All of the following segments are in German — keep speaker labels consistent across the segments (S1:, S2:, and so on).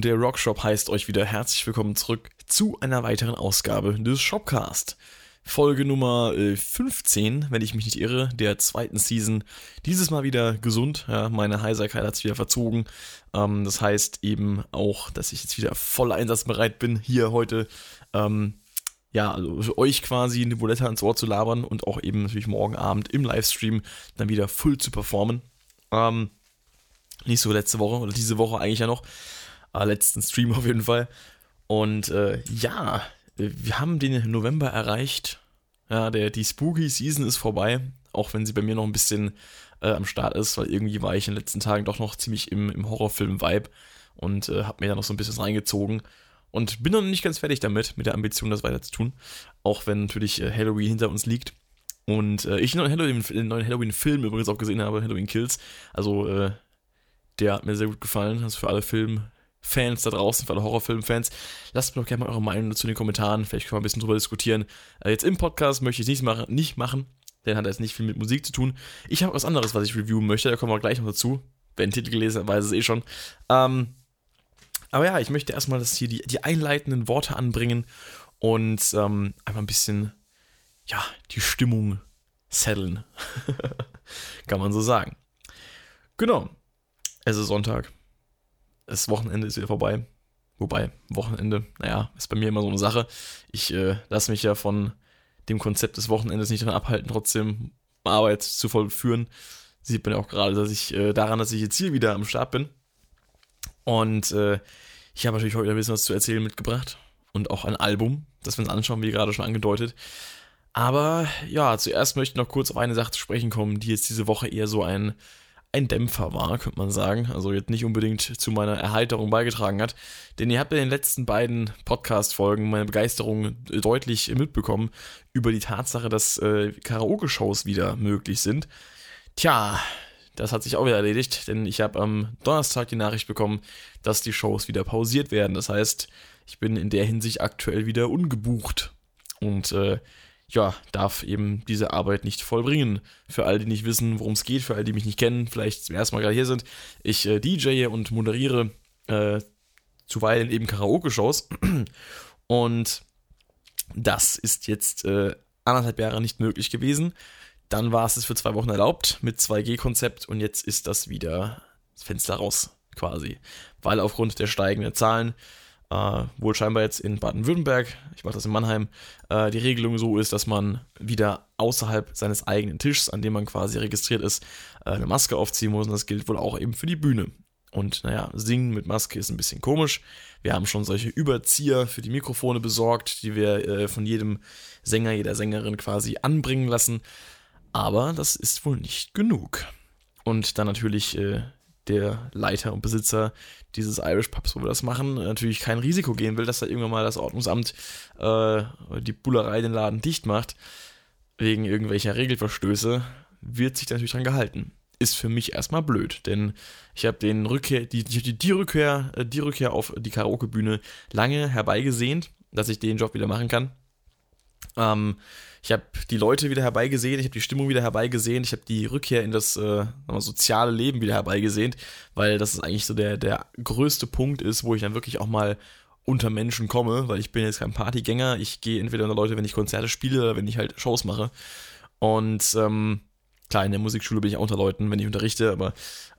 S1: und der Rockshop heißt euch wieder herzlich willkommen zurück zu einer weiteren Ausgabe des Shopcast. Folge Nummer 15, äh, wenn ich mich nicht irre, der zweiten Season. Dieses Mal wieder gesund. Ja, meine Heiserkeit hat sich wieder verzogen. Ähm, das heißt eben auch, dass ich jetzt wieder voll einsatzbereit bin, hier heute ähm, ja, also euch quasi eine Buletta ins Ohr zu labern und auch eben natürlich morgen Abend im Livestream dann wieder full zu performen. Ähm, nicht so letzte Woche oder diese Woche eigentlich ja noch. Äh, letzten Stream auf jeden Fall. Und äh, ja, wir haben den November erreicht. Ja, der, die Spooky Season ist vorbei, auch wenn sie bei mir noch ein bisschen äh, am Start ist, weil irgendwie war ich in den letzten Tagen doch noch ziemlich im, im Horrorfilm-Vibe und äh, habe mir da noch so ein bisschen reingezogen. Und bin noch nicht ganz fertig damit, mit der Ambition, das weiter zu tun. Auch wenn natürlich äh, Halloween hinter uns liegt. Und äh, ich einen neuen Halloween-Film übrigens auch gesehen habe, Halloween Kills. Also, äh, der hat mir sehr gut gefallen. Also für alle Filmfans da draußen, für alle Horrorfilmfans. Lasst mir doch gerne mal eure Meinung dazu in den Kommentaren. Vielleicht können wir ein bisschen drüber diskutieren. Äh, jetzt im Podcast möchte ich es nicht machen, nicht machen, denn hat jetzt nicht viel mit Musik zu tun. Ich habe was anderes, was ich reviewen möchte. Da kommen wir gleich noch dazu. Wer den Titel gelesen hat, weiß es eh schon. Ähm, aber ja, ich möchte erstmal das hier die, die einleitenden Worte anbringen und ähm, einfach ein bisschen, ja, die Stimmung setteln. Kann man so sagen. Genau. Es ist Sonntag. Das Wochenende ist wieder vorbei. Wobei, Wochenende, naja, ist bei mir immer so eine Sache. Ich äh, lasse mich ja von dem Konzept des Wochenendes nicht daran abhalten, trotzdem Arbeit zu vollführen. Sieht man ja auch gerade, dass ich äh, daran, dass ich jetzt hier wieder am Start bin. Und äh, ich habe natürlich heute ein bisschen was zu erzählen mitgebracht. Und auch ein Album, das wir uns anschauen, wie gerade schon angedeutet. Aber ja, zuerst möchte ich noch kurz auf eine Sache zu sprechen kommen, die jetzt diese Woche eher so ein, ein Dämpfer war, könnte man sagen. Also jetzt nicht unbedingt zu meiner Erheiterung beigetragen hat. Denn ihr habt in den letzten beiden Podcast-Folgen meine Begeisterung deutlich mitbekommen über die Tatsache, dass äh, Karaoke-Shows wieder möglich sind. Tja, das hat sich auch wieder erledigt, denn ich habe am Donnerstag die Nachricht bekommen, dass die Shows wieder pausiert werden. Das heißt, ich bin in der Hinsicht aktuell wieder ungebucht und äh, ja, darf eben diese Arbeit nicht vollbringen. Für all die nicht wissen, worum es geht, für all die mich nicht kennen, vielleicht zum ersten Mal gerade hier sind, ich äh, DJ und moderiere äh, zuweilen eben Karaoke-Shows und das ist jetzt äh, anderthalb Jahre nicht möglich gewesen. Dann war es es für zwei Wochen erlaubt mit 2G-Konzept und jetzt ist das wieder das Fenster raus quasi. Weil aufgrund der steigenden Zahlen, äh, wohl scheinbar jetzt in Baden-Württemberg, ich mache das in Mannheim, äh, die Regelung so ist, dass man wieder außerhalb seines eigenen Tischs, an dem man quasi registriert ist, äh, eine Maske aufziehen muss und das gilt wohl auch eben für die Bühne. Und naja, singen mit Maske ist ein bisschen komisch. Wir haben schon solche Überzieher für die Mikrofone besorgt, die wir äh, von jedem Sänger, jeder Sängerin quasi anbringen lassen. Aber das ist wohl nicht genug. Und dann natürlich äh, der Leiter und Besitzer dieses Irish Pubs, wo wir das machen, natürlich kein Risiko gehen will, dass da irgendwann mal das Ordnungsamt äh, die Bullerei den Laden dicht macht, wegen irgendwelcher Regelverstöße, wird sich natürlich dran gehalten. Ist für mich erstmal blöd, denn ich habe den Rückkehr, die, die, die, Rückkehr, äh, die Rückkehr auf die Karaoke-Bühne lange herbeigesehnt, dass ich den Job wieder machen kann. Ähm, ich habe die Leute wieder herbeigesehen, ich habe die Stimmung wieder herbeigesehen, ich habe die Rückkehr in das äh, soziale Leben wieder herbeigesehen, weil das ist eigentlich so der, der größte Punkt ist, wo ich dann wirklich auch mal unter Menschen komme, weil ich bin jetzt kein Partygänger, ich gehe entweder unter Leute, wenn ich Konzerte spiele oder wenn ich halt Shows mache. Und ähm, klar, in der Musikschule bin ich auch unter Leuten, wenn ich unterrichte, aber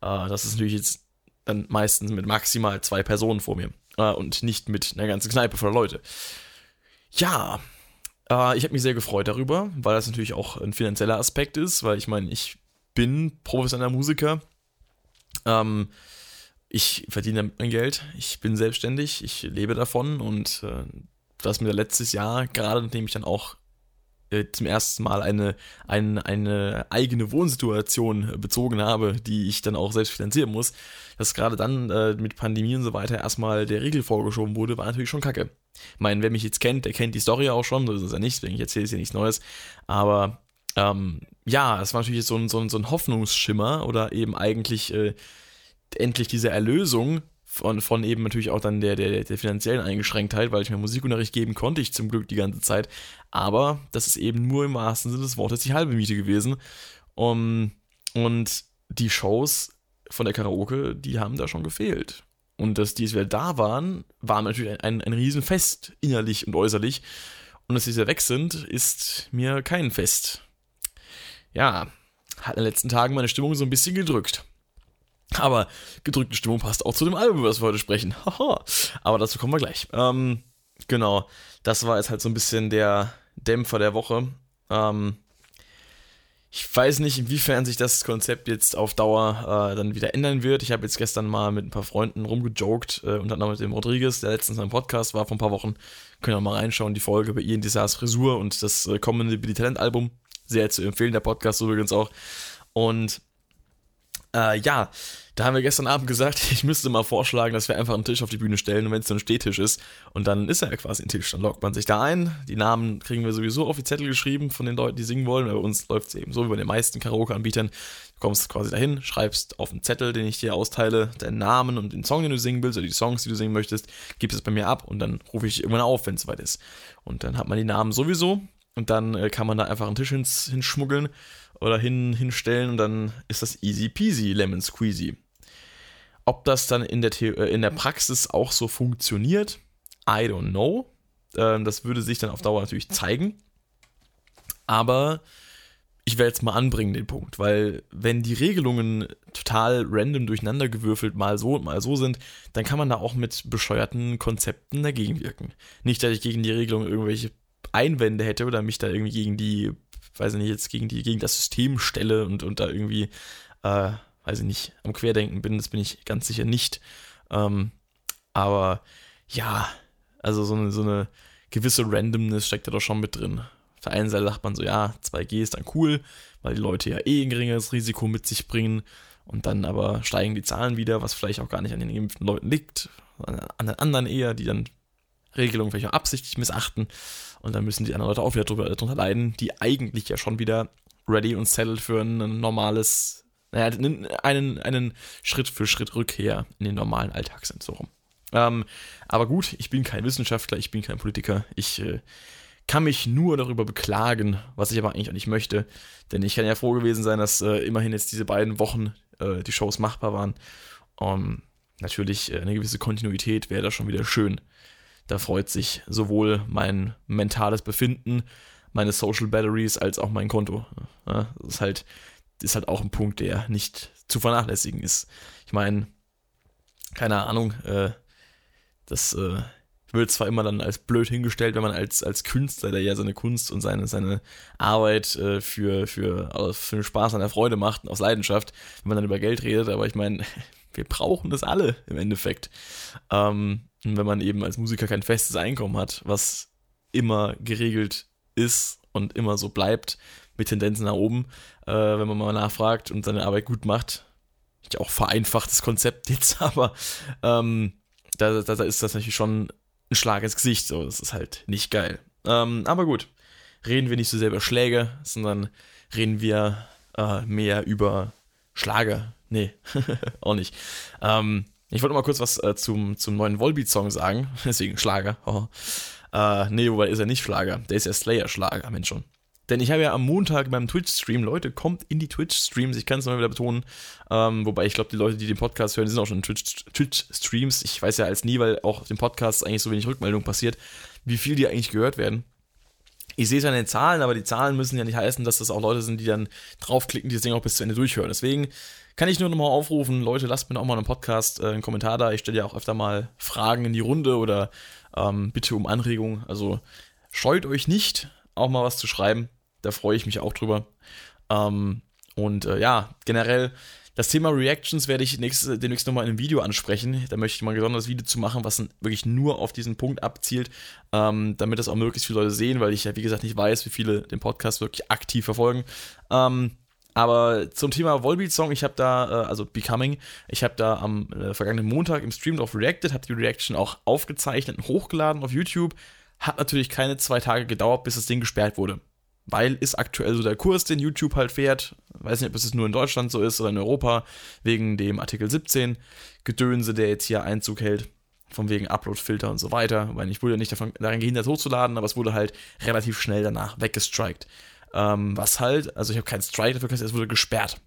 S1: äh, das ist natürlich jetzt dann meistens mit maximal zwei Personen vor mir äh, und nicht mit einer ganzen Kneipe voller Leute. Ja, äh, ich habe mich sehr gefreut darüber, weil das natürlich auch ein finanzieller Aspekt ist, weil ich meine, ich bin professioneller Musiker. Ähm, ich verdiene damit mein Geld, ich bin selbstständig, ich lebe davon und äh, das mir letztes Jahr, gerade nachdem ich dann auch äh, zum ersten Mal eine, eine, eine eigene Wohnsituation bezogen habe, die ich dann auch selbst finanzieren muss, dass gerade dann äh, mit Pandemie und so weiter erstmal der Riegel vorgeschoben wurde, war natürlich schon kacke. Ich meine, wer mich jetzt kennt, der kennt die Story auch schon, so ist es ja nicht, deswegen ich erzähle es ja nichts Neues. Aber ähm, ja, es war natürlich so ein, so, ein, so ein Hoffnungsschimmer oder eben eigentlich äh, endlich diese Erlösung von, von eben natürlich auch dann der, der, der finanziellen Eingeschränktheit, weil ich mir Musikunterricht geben konnte ich zum Glück die ganze Zeit. Aber das ist eben nur im wahrsten Sinne des Wortes die halbe Miete gewesen. Um, und die Shows von der Karaoke, die haben da schon gefehlt. Und dass die jetzt wieder da waren, war natürlich ein, ein, ein Riesenfest, innerlich und äußerlich. Und dass sie wieder weg sind, ist mir kein Fest. Ja, hat in den letzten Tagen meine Stimmung so ein bisschen gedrückt. Aber gedrückte Stimmung passt auch zu dem Album, über das wir heute sprechen. Haha. Aber dazu kommen wir gleich. Ähm, genau, das war jetzt halt so ein bisschen der Dämpfer der Woche. Ähm, ich weiß nicht, inwiefern sich das Konzept jetzt auf Dauer äh, dann wieder ändern wird. Ich habe jetzt gestern mal mit ein paar Freunden rumgejoked, äh, unter anderem mit dem Rodriguez, der letztens im Podcast war vor ein paar Wochen. Können wir mal reinschauen, die Folge über Ian Desars Frisur und das äh, kommende Billy Talent Album. Sehr zu empfehlen, der Podcast übrigens auch. Und äh, ja, da haben wir gestern Abend gesagt, ich müsste mal vorschlagen, dass wir einfach einen Tisch auf die Bühne stellen und wenn es so ein Stehtisch ist und dann ist er ja quasi ein Tisch, dann lockt man sich da ein. Die Namen kriegen wir sowieso auf die Zettel geschrieben von den Leuten, die singen wollen. Bei uns läuft es eben so wie bei den meisten Karaoke-Anbietern. Du kommst quasi dahin, schreibst auf einen Zettel, den ich dir austeile, deinen Namen und den Song, den du singen willst oder die Songs, die du singen möchtest, gibst es bei mir ab und dann rufe ich irgendwann auf, wenn es soweit ist. Und dann hat man die Namen sowieso und dann äh, kann man da einfach einen Tisch hins, hinschmuggeln oder hin, hinstellen und dann ist das easy peasy lemon squeezy. Ob das dann in der, The äh, in der Praxis auch so funktioniert, I don't know. Ähm, das würde sich dann auf Dauer natürlich zeigen. Aber ich werde jetzt mal anbringen den Punkt, weil wenn die Regelungen total random durcheinander gewürfelt mal so und mal so sind, dann kann man da auch mit bescheuerten Konzepten dagegen wirken. Nicht, dass ich gegen die Regelung irgendwelche Einwände hätte oder mich da irgendwie gegen die weiß ich nicht, jetzt gegen, die, gegen das System stelle und, und da irgendwie, äh, weiß ich nicht, am Querdenken bin, das bin ich ganz sicher nicht. Ähm, aber ja, also so eine, so eine gewisse Randomness steckt da doch schon mit drin. Auf der einen Seite sagt man so, ja, 2G ist dann cool, weil die Leute ja eh ein geringeres Risiko mit sich bringen. Und dann aber steigen die Zahlen wieder, was vielleicht auch gar nicht an den geimpften Leuten liegt, an den anderen eher, die dann Regelungen vielleicht auch absichtlich missachten. Und dann müssen die anderen Leute auch wieder drüber, drunter leiden, die eigentlich ja schon wieder ready und settled für ein normales, naja, einen, einen Schritt für Schritt Rückkehr in den normalen Alltag sind, so rum. Ähm, aber gut, ich bin kein Wissenschaftler, ich bin kein Politiker, ich äh, kann mich nur darüber beklagen, was ich aber eigentlich auch nicht möchte, denn ich kann ja froh gewesen sein, dass äh, immerhin jetzt diese beiden Wochen äh, die Shows machbar waren. Um, natürlich äh, eine gewisse Kontinuität wäre da schon wieder schön. Da freut sich sowohl mein mentales Befinden, meine Social Batteries als auch mein Konto. Das ist halt, ist halt auch ein Punkt, der nicht zu vernachlässigen ist. Ich meine, keine Ahnung, äh, das äh, wird zwar immer dann als blöd hingestellt, wenn man als, als Künstler, der ja seine Kunst und seine, seine Arbeit äh, für, für, also für den Spaß an der Freude macht, aus Leidenschaft, wenn man dann über Geld redet, aber ich meine, wir brauchen das alle im Endeffekt. Ähm, und wenn man eben als Musiker kein festes Einkommen hat, was immer geregelt ist und immer so bleibt, mit Tendenzen nach oben, äh, wenn man mal nachfragt und seine Arbeit gut macht. Ich auch vereinfachtes Konzept jetzt, aber ähm, da, da, da, ist das natürlich schon ein Schlag ins Gesicht. So, das ist halt nicht geil. Ähm, aber gut, reden wir nicht so sehr über Schläge, sondern reden wir äh, mehr über Schlager. Nee, auch nicht. Ähm, ich wollte mal kurz was äh, zum, zum neuen Volbeat-Song sagen, deswegen Schlager. Oh. Äh, nee, wobei ist er nicht Schlager, der ist ja Slayer-Schlager, Mensch schon. Denn ich habe ja am Montag beim Twitch-Stream, Leute, kommt in die Twitch-Streams, ich kann es mal wieder betonen. Ähm, wobei ich glaube, die Leute, die den Podcast hören, sind auch schon in Twitch-Streams. Twitch ich weiß ja als nie, weil auch auf dem Podcast eigentlich so wenig Rückmeldung passiert, wie viel die eigentlich gehört werden. Ich sehe es ja in den Zahlen, aber die Zahlen müssen ja nicht heißen, dass das auch Leute sind, die dann draufklicken, die das Ding auch bis zu Ende durchhören. Deswegen kann ich nur nochmal aufrufen, Leute, lasst mir auch mal einen Podcast, äh, einen Kommentar da. Ich stelle ja auch öfter mal Fragen in die Runde oder ähm, bitte um Anregungen. Also scheut euch nicht, auch mal was zu schreiben. Da freue ich mich auch drüber. Ähm, und äh, ja, generell, das Thema Reactions werde ich nächstes, demnächst nochmal in einem Video ansprechen. Da möchte ich mal ein besonderes Video zu machen, was wirklich nur auf diesen Punkt abzielt, ähm, damit das auch möglichst viele Leute sehen, weil ich ja, wie gesagt, nicht weiß, wie viele den Podcast wirklich aktiv verfolgen. Ähm, aber zum Thema Volbeat-Song, ich habe da, äh, also Becoming, ich habe da am äh, vergangenen Montag im Stream drauf reacted, habe die Reaction auch aufgezeichnet und hochgeladen auf YouTube. Hat natürlich keine zwei Tage gedauert, bis das Ding gesperrt wurde. Weil ist aktuell so der Kurs, den YouTube halt fährt. Weiß nicht, ob es nur in Deutschland so ist oder in Europa, wegen dem Artikel 17 Gedönse, der jetzt hier Einzug hält. Von wegen Upload-Filter und so weiter. Weil ich wurde ja nicht davon, daran gehindert hochzuladen, aber es wurde halt relativ schnell danach weggestrikt. Ähm, was halt, also ich habe keinen Strike dafür es wurde gesperrt.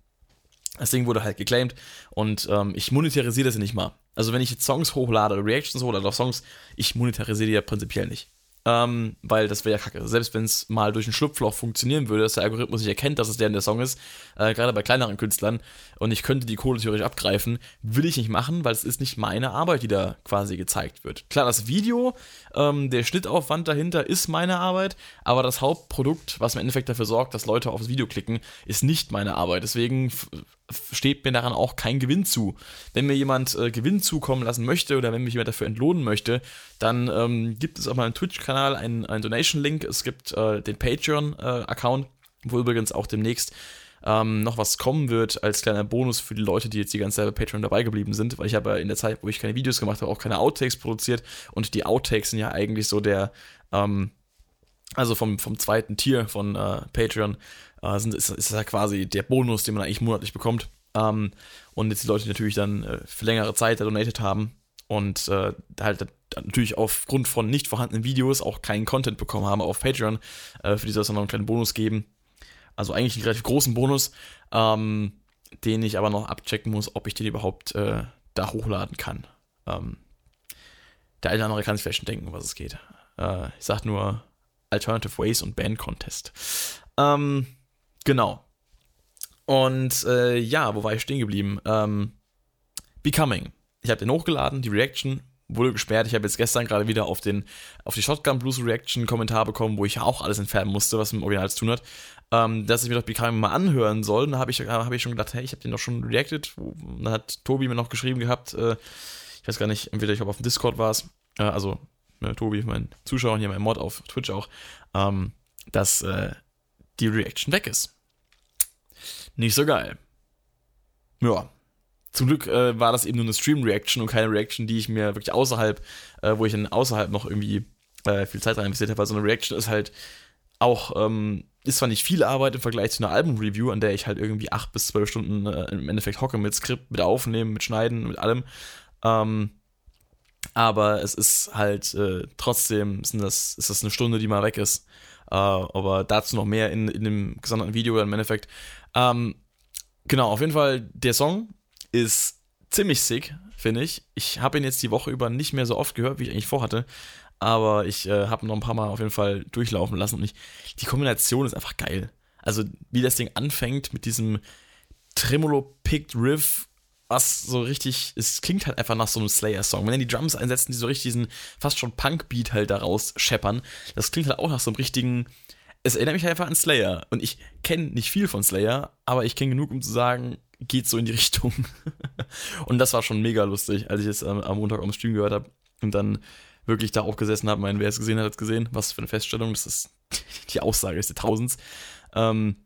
S1: Das Ding wurde halt geclaimed und ähm, ich monetarisiere das ja nicht mal. Also wenn ich jetzt Songs hochlade Reactions hochlade auf Songs, ich monetarisiere die ja prinzipiell nicht. Ähm, weil das wäre ja kacke. Selbst wenn es mal durch ein Schlupfloch funktionieren würde, dass der Algorithmus nicht erkennt, dass es der in der Song ist, äh, gerade bei kleineren Künstlern, und ich könnte die Kohle theoretisch abgreifen, will ich nicht machen, weil es ist nicht meine Arbeit, die da quasi gezeigt wird. Klar, das Video, ähm, der Schnittaufwand dahinter ist meine Arbeit, aber das Hauptprodukt, was im Endeffekt dafür sorgt, dass Leute aufs Video klicken, ist nicht meine Arbeit. Deswegen steht mir daran auch kein Gewinn zu. Wenn mir jemand äh, Gewinn zukommen lassen möchte oder wenn mich jemand dafür entlohnen möchte, dann ähm, gibt es auf meinem Twitch-Kanal einen, einen Donation-Link. Es gibt äh, den Patreon-Account, äh, wo übrigens auch demnächst ähm, noch was kommen wird als kleiner Bonus für die Leute, die jetzt die ganze Zeit bei Patreon dabei geblieben sind, weil ich habe in der Zeit, wo ich keine Videos gemacht habe, auch keine Outtakes produziert und die Outtakes sind ja eigentlich so der, ähm, also vom, vom zweiten Tier von äh, Patreon, äh, sind, ist, ist ja quasi der Bonus, den man eigentlich monatlich bekommt. Ähm, und jetzt die Leute, die natürlich dann äh, für längere Zeit donated haben und äh, halt natürlich aufgrund von nicht vorhandenen Videos auch keinen Content bekommen haben auf Patreon, äh, für die soll es noch einen kleinen Bonus geben. Also eigentlich einen relativ großen Bonus, ähm, den ich aber noch abchecken muss, ob ich den überhaupt äh, da hochladen kann. Ähm, der eine oder andere kann sich vielleicht schon denken, was es geht. Äh, ich sag nur Alternative Ways und Band Contest. Ähm, Genau. Und äh, ja, wo war ich stehen geblieben? Ähm, Becoming. Ich habe den hochgeladen, die Reaction wurde gesperrt. Ich habe jetzt gestern gerade wieder auf, den, auf die Shotgun Blues Reaction Kommentar bekommen, wo ich auch alles entfernen musste, was mit dem Original zu tun hat. Ähm, dass ich mir doch Becoming mal anhören soll. Da habe ich, hab ich schon gedacht, hey, ich habe den doch schon reacted. Dann hat Tobi mir noch geschrieben gehabt, äh, ich weiß gar nicht, entweder ich glaube auf dem Discord war es, äh, also ne, Tobi, mein Zuschauer hier, mein Mod auf Twitch auch, ähm, dass äh, die Reaction weg ist nicht so geil. Ja. Zum Glück äh, war das eben nur eine Stream-Reaction und keine Reaction, die ich mir wirklich außerhalb, äh, wo ich dann außerhalb noch irgendwie äh, viel Zeit rein investiert habe, weil so eine Reaction ist halt auch, ähm, ist zwar nicht viel Arbeit im Vergleich zu einer Album-Review, an der ich halt irgendwie acht bis zwölf Stunden äh, im Endeffekt hocke mit Skript, mit Aufnehmen, mit Schneiden, mit allem. Ähm, aber es ist halt äh, trotzdem, sind das, ist das eine Stunde, die mal weg ist. Äh, aber dazu noch mehr in, in dem gesonderten Video im Endeffekt. Ähm, genau, auf jeden Fall, der Song ist ziemlich sick, finde ich. Ich habe ihn jetzt die Woche über nicht mehr so oft gehört, wie ich eigentlich vorhatte. Aber ich äh, habe noch ein paar Mal auf jeden Fall durchlaufen lassen und ich, die Kombination ist einfach geil. Also, wie das Ding anfängt mit diesem Tremolo-Picked Riff, was so richtig, es klingt halt einfach nach so einem Slayer-Song. Wenn er die Drums einsetzen, die so richtig diesen fast schon Punk-Beat halt daraus scheppern, das klingt halt auch nach so einem richtigen es erinnert mich einfach an Slayer. Und ich kenne nicht viel von Slayer, aber ich kenne genug, um zu sagen, geht so in die Richtung. und das war schon mega lustig, als ich es ähm, am Montag am Stream gehört habe und dann wirklich da auch gesessen habe. Mein, wer es gesehen hat, hat es gesehen. Was für eine Feststellung. Das ist die Aussage des Jahrtausends. Ähm,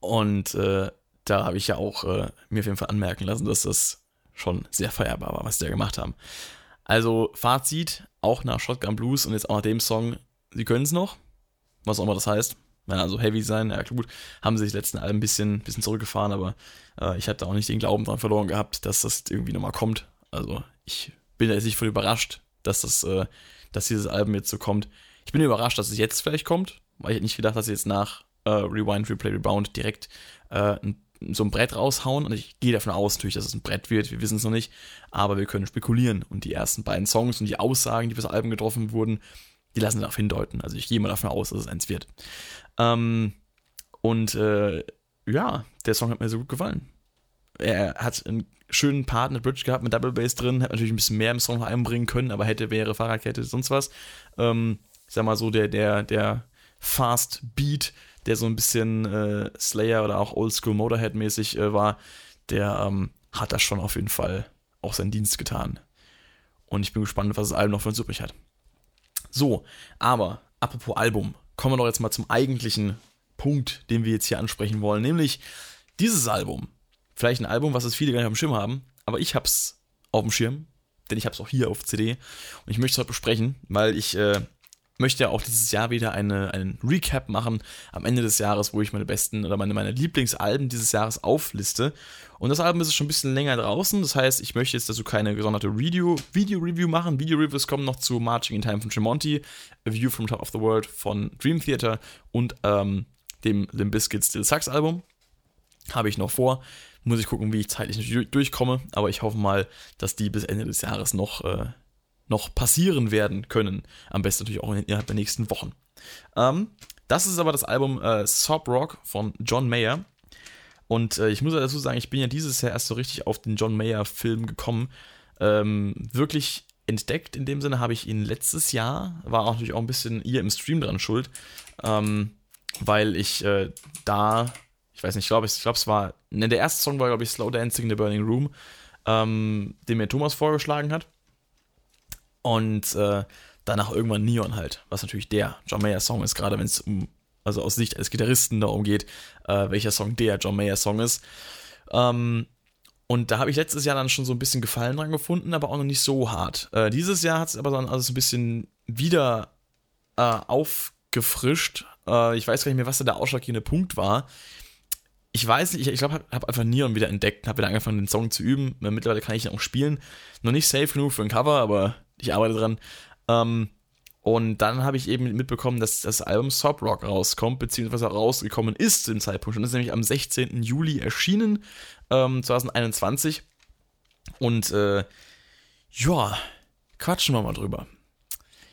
S1: und äh, da habe ich ja auch äh, mir auf jeden Fall anmerken lassen, dass das schon sehr feierbar war, was die da gemacht haben. Also Fazit, auch nach Shotgun Blues und jetzt auch nach dem Song, sie können es noch was auch immer das heißt. Ja, also heavy sein, ja gut, haben sie sich letzten Alben ein bisschen, bisschen zurückgefahren, aber äh, ich hatte auch nicht den Glauben daran verloren gehabt, dass das irgendwie nochmal kommt. Also ich bin jetzt nicht voll überrascht, dass das, äh, dass dieses Album jetzt so kommt. Ich bin überrascht, dass es jetzt vielleicht kommt, weil ich hätte nicht gedacht, dass sie jetzt nach äh, Rewind, Replay, Rebound direkt äh, ein, so ein Brett raushauen. Und ich gehe davon aus, natürlich, dass es ein Brett wird. Wir wissen es noch nicht, aber wir können spekulieren. Und die ersten beiden Songs und die Aussagen, die für das Album getroffen wurden, die lassen darauf hindeuten. Also ich gehe mal davon aus, dass es eins wird. Ähm, und äh, ja, der Song hat mir so gut gefallen. Er hat einen schönen Part, eine Bridge gehabt mit Double Bass drin, hätte natürlich ein bisschen mehr im Song noch einbringen können, aber hätte, wäre, Fahrradkette, sonst was. Ähm, ich sag mal so, der, der, der Fast Beat, der so ein bisschen äh, Slayer oder auch Oldschool Motorhead-mäßig äh, war, der ähm, hat das schon auf jeden Fall auch seinen Dienst getan. Und ich bin gespannt, was das Album noch für uns übrig hat. So, aber apropos Album, kommen wir doch jetzt mal zum eigentlichen Punkt, den wir jetzt hier ansprechen wollen, nämlich dieses Album. Vielleicht ein Album, was es viele gar nicht auf dem Schirm haben, aber ich hab's auf dem Schirm, denn ich hab's auch hier auf CD und ich möchte es heute besprechen, weil ich äh, möchte ja auch dieses Jahr wieder eine, einen Recap machen am Ende des Jahres, wo ich meine besten oder meine, meine Lieblingsalben dieses Jahres aufliste. Und das Album ist schon ein bisschen länger draußen, das heißt, ich möchte jetzt dazu keine gesonderte Video-Review machen. Video-Reviews kommen noch zu Marching in Time von Tremonti, A View from Top of the World von Dream Theater und ähm, dem Limp Bizkit Still Sucks Album. Habe ich noch vor. Muss ich gucken, wie ich zeitlich durchkomme, aber ich hoffe mal, dass die bis Ende des Jahres noch, äh, noch passieren werden können. Am besten natürlich auch innerhalb der nächsten Wochen. Ähm, das ist aber das Album äh, Sob Rock von John Mayer. Und äh, ich muss dazu sagen, ich bin ja dieses Jahr erst so richtig auf den John Mayer-Film gekommen. Ähm, wirklich entdeckt in dem Sinne habe ich ihn letztes Jahr, war auch natürlich auch ein bisschen ihr im Stream dran schuld, ähm, weil ich äh, da, ich weiß nicht, ich glaube, ich glaube, es war, ne, der erste Song war, glaube ich, Slow Dancing in the Burning Room, ähm, den mir Thomas vorgeschlagen hat. Und äh, danach irgendwann Neon halt, was natürlich der John Mayer Song ist, gerade wenn es um, also aus Sicht eines Gitarristen darum geht, äh, welcher Song der John Mayer Song ist. Ähm, und da habe ich letztes Jahr dann schon so ein bisschen Gefallen dran gefunden, aber auch noch nicht so hart. Äh, dieses Jahr hat es aber dann also ein bisschen wieder äh, aufgefrischt. Äh, ich weiß gar nicht mehr, was da der ausschlaggebende Punkt war. Ich weiß nicht, ich, ich glaube, habe hab einfach Neon wieder entdeckt, habe wieder angefangen, den Song zu üben. Mittlerweile kann ich ihn auch spielen. Noch nicht safe genug für ein Cover, aber ich arbeite dran. Ähm, und dann habe ich eben mitbekommen, dass das Album Sob Rock rauskommt, beziehungsweise rausgekommen ist zu dem Zeitpunkt. Und das ist nämlich am 16. Juli erschienen, ähm, 2021. Und äh, ja, quatschen wir mal drüber.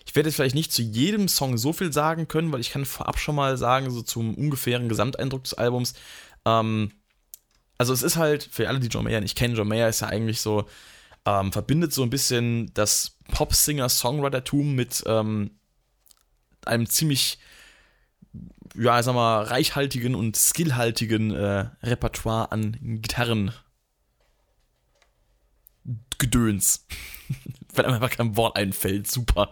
S1: Ich werde jetzt vielleicht nicht zu jedem Song so viel sagen können, weil ich kann vorab schon mal sagen, so zum ungefähren Gesamteindruck des Albums. Ähm, also es ist halt, für alle, die John Mayer nicht kennen, John Mayer ist ja eigentlich so, ähm, verbindet so ein bisschen das Pop-Singer-Songwriter-Tum mit ähm, einem ziemlich, ja, sag mal, reichhaltigen und skillhaltigen äh, Repertoire an Gitarren. Gedöns. Wenn einem einfach kein Wort einfällt, super.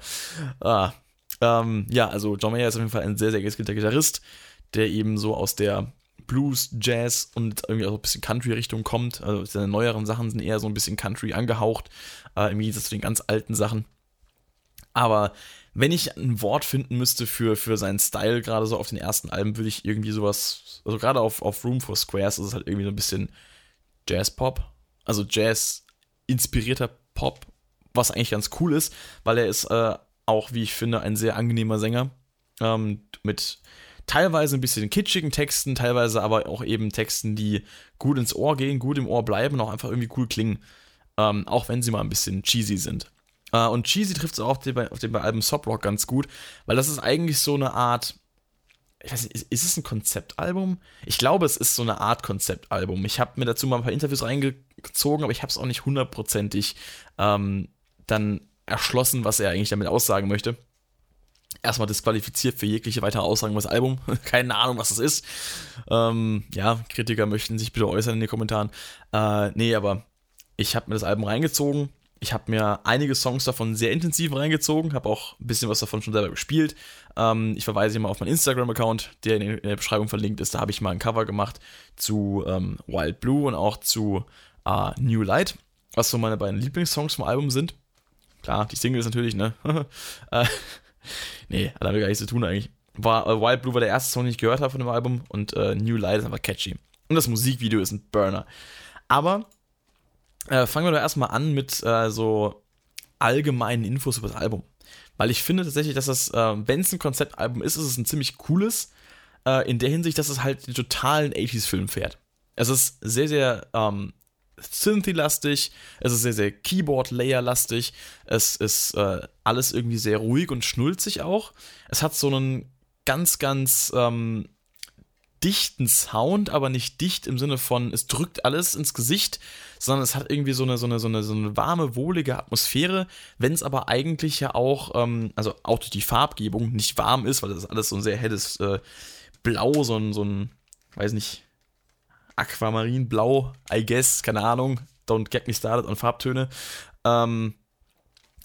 S1: Ah, ähm, ja, also John Mayer ist auf jeden Fall ein sehr, sehr geskillter Gitarrist, der eben so aus der Blues, Jazz und irgendwie auch ein bisschen Country-Richtung kommt. Also seine neueren Sachen sind eher so ein bisschen Country angehaucht, äh, im Gegensatz zu den ganz alten Sachen. Aber wenn ich ein Wort finden müsste für, für seinen Style, gerade so auf den ersten Alben, würde ich irgendwie sowas, also gerade auf, auf Room for Squares ist es halt irgendwie so ein bisschen Jazz-Pop. Also Jazz-inspirierter Pop, was eigentlich ganz cool ist, weil er ist äh, auch, wie ich finde, ein sehr angenehmer Sänger. Ähm, mit teilweise ein bisschen kitschigen Texten, teilweise aber auch eben Texten, die gut ins Ohr gehen, gut im Ohr bleiben und auch einfach irgendwie cool klingen. Ähm, auch wenn sie mal ein bisschen cheesy sind. Äh, und cheesy trifft es auch auf dem, auf dem Album Sob Rock ganz gut, weil das ist eigentlich so eine Art. Ich weiß nicht, ist, ist es ein Konzeptalbum? Ich glaube, es ist so eine Art Konzeptalbum. Ich habe mir dazu mal ein paar Interviews reingezogen, aber ich habe es auch nicht hundertprozentig ähm, dann erschlossen, was er eigentlich damit aussagen möchte erstmal disqualifiziert für jegliche weitere Aussagen über das Album. Keine Ahnung, was das ist. Ähm, ja, Kritiker möchten sich bitte äußern in den Kommentaren. Äh, nee, aber ich habe mir das Album reingezogen. Ich habe mir einige Songs davon sehr intensiv reingezogen, habe auch ein bisschen was davon schon selber gespielt. Ähm, ich verweise hier mal auf meinen Instagram-Account, der in der Beschreibung verlinkt ist. Da habe ich mal ein Cover gemacht zu ähm, Wild Blue und auch zu äh, New Light, was so meine beiden Lieblingssongs vom Album sind. Klar, die Singles natürlich, ne? äh, nee, hat damit gar nichts zu tun eigentlich. War, äh, Wild Blue war der erste Song, den ich gehört habe von dem Album und äh, New Light ist einfach catchy. Und das Musikvideo ist ein Burner. Aber äh, fangen wir doch erstmal an mit äh, so allgemeinen Infos über das Album. Weil ich finde tatsächlich, dass das, äh, wenn es ein Konzeptalbum ist, ist es ein ziemlich cooles. Äh, in der Hinsicht, dass es halt den totalen 80s-Film fährt. Es ist sehr, sehr ähm, Synthy-lastig, es ist sehr, sehr Keyboard-Layer-lastig, es ist äh, alles irgendwie sehr ruhig und schnulzig auch. Es hat so einen ganz, ganz ähm, dichten Sound, aber nicht dicht im Sinne von, es drückt alles ins Gesicht, sondern es hat irgendwie so eine, so eine, so eine, so eine warme, wohlige Atmosphäre, wenn es aber eigentlich ja auch, ähm, also auch durch die Farbgebung nicht warm ist, weil das ist alles so ein sehr helles äh, Blau, so ein, so ein, weiß nicht, Aquamarinblau, I guess, keine Ahnung. Don't get me started on Farbtöne. Ähm,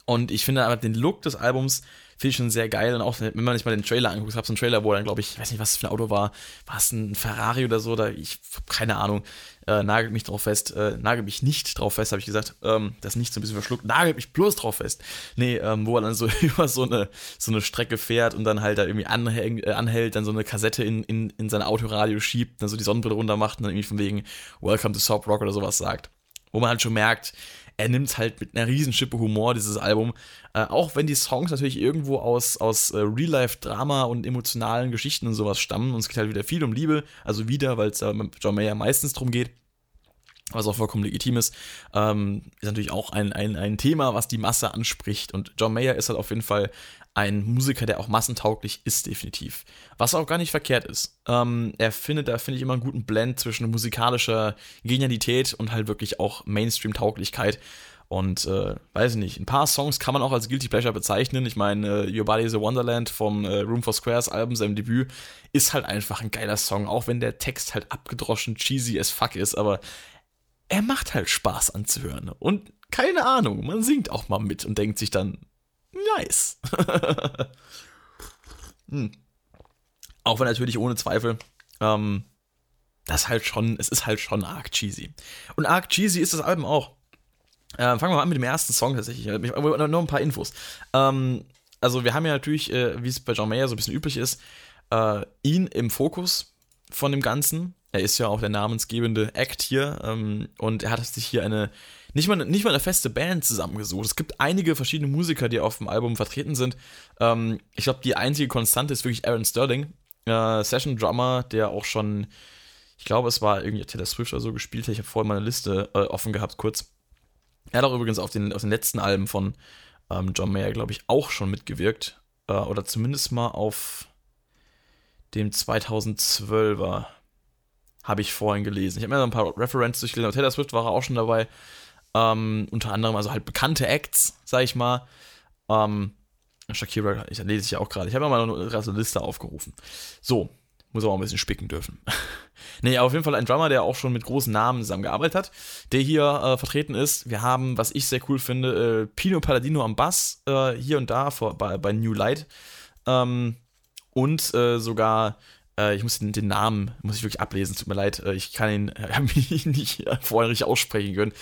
S1: und ich finde aber den Look des Albums finde ich schon sehr geil. Und auch, wenn man sich mal den Trailer anguckt, ich habe so einen Trailer, wo dann, glaube ich, ich weiß nicht, was es für ein Auto war. War es ein Ferrari oder so? Oder ich keine Ahnung. Äh, nagelt mich drauf fest. Äh, nagelt mich nicht drauf fest, habe ich gesagt. Ähm, das nicht so ein bisschen verschluckt. Nagelt mich bloß drauf fest. Nee, ähm, wo er dann so über so eine, so eine Strecke fährt und dann halt da irgendwie anhäng, äh, anhält, dann so eine Kassette in, in, in sein Autoradio schiebt, dann so die Sonnenbrille runter macht und dann irgendwie von wegen Welcome to Soft Rock oder sowas sagt. Wo man halt schon merkt, er nimmt halt mit einer riesen Schippe Humor dieses Album. Äh, auch wenn die Songs natürlich irgendwo aus, aus äh, Real-Life-Drama und emotionalen Geschichten und sowas stammen. Und es geht halt wieder viel um Liebe. Also wieder, weil es da mit John Mayer meistens drum geht. was auch vollkommen legitim ist, ähm, ist natürlich auch ein, ein, ein Thema, was die Masse anspricht. Und John Mayer ist halt auf jeden Fall ein Musiker, der auch massentauglich ist, definitiv. Was auch gar nicht verkehrt ist. Ähm, er findet, da finde ich immer einen guten Blend zwischen musikalischer Genialität und halt wirklich auch Mainstream-Tauglichkeit. Und äh, weiß ich nicht, ein paar Songs kann man auch als Guilty Pleasure bezeichnen. Ich meine, äh, Your Body is a Wonderland vom äh, Room for Squares Album, seinem Debüt, ist halt einfach ein geiler Song, auch wenn der Text halt abgedroschen cheesy as fuck ist, aber er macht halt Spaß anzuhören. Und keine Ahnung, man singt auch mal mit und denkt sich dann, nice. hm. Auch wenn natürlich ohne Zweifel, ähm, das halt schon, es ist halt schon arg cheesy. Und arg cheesy ist das Album auch. Äh, fangen wir mal an mit dem ersten Song tatsächlich. Nur ein paar Infos. Ähm, also wir haben ja natürlich, äh, wie es bei John Mayer so ein bisschen üblich ist, äh, ihn im Fokus von dem Ganzen. Er ist ja auch der namensgebende Act hier ähm, und er hat sich hier eine nicht mal, nicht mal eine feste Band zusammengesucht. Es gibt einige verschiedene Musiker, die auf dem Album vertreten sind. Ähm, ich glaube, die einzige Konstante ist wirklich Aaron Sterling, äh, Session Drummer, der auch schon, ich glaube, es war irgendwie Taylor Swift oder so gespielt hat. Ich habe vorhin meine Liste äh, offen gehabt, kurz. Er hat auch übrigens auf den, auf den letzten Alben von ähm, John Mayer, glaube ich, auch schon mitgewirkt. Äh, oder zumindest mal auf dem 2012er habe ich vorhin gelesen. Ich habe mir ein paar References durchgelesen, aber Taylor Swift war auch schon dabei. Ähm, unter anderem also halt bekannte Acts, sag ich mal. Ähm, Shakira, ich lese ich ja auch gerade. Ich habe ja mal eine, Liste aufgerufen. So, muss aber auch ein bisschen spicken dürfen. nee, auf jeden Fall ein Drummer, der auch schon mit großen Namen zusammengearbeitet hat, der hier äh, vertreten ist. Wir haben, was ich sehr cool finde, äh, Pino Palladino am Bass, äh, hier und da vor, bei, bei New Light. Ähm, und äh, sogar ich muss den, den, Namen, muss ich wirklich ablesen, tut mir leid, äh, ich kann ihn äh, nicht vorher richtig aussprechen können.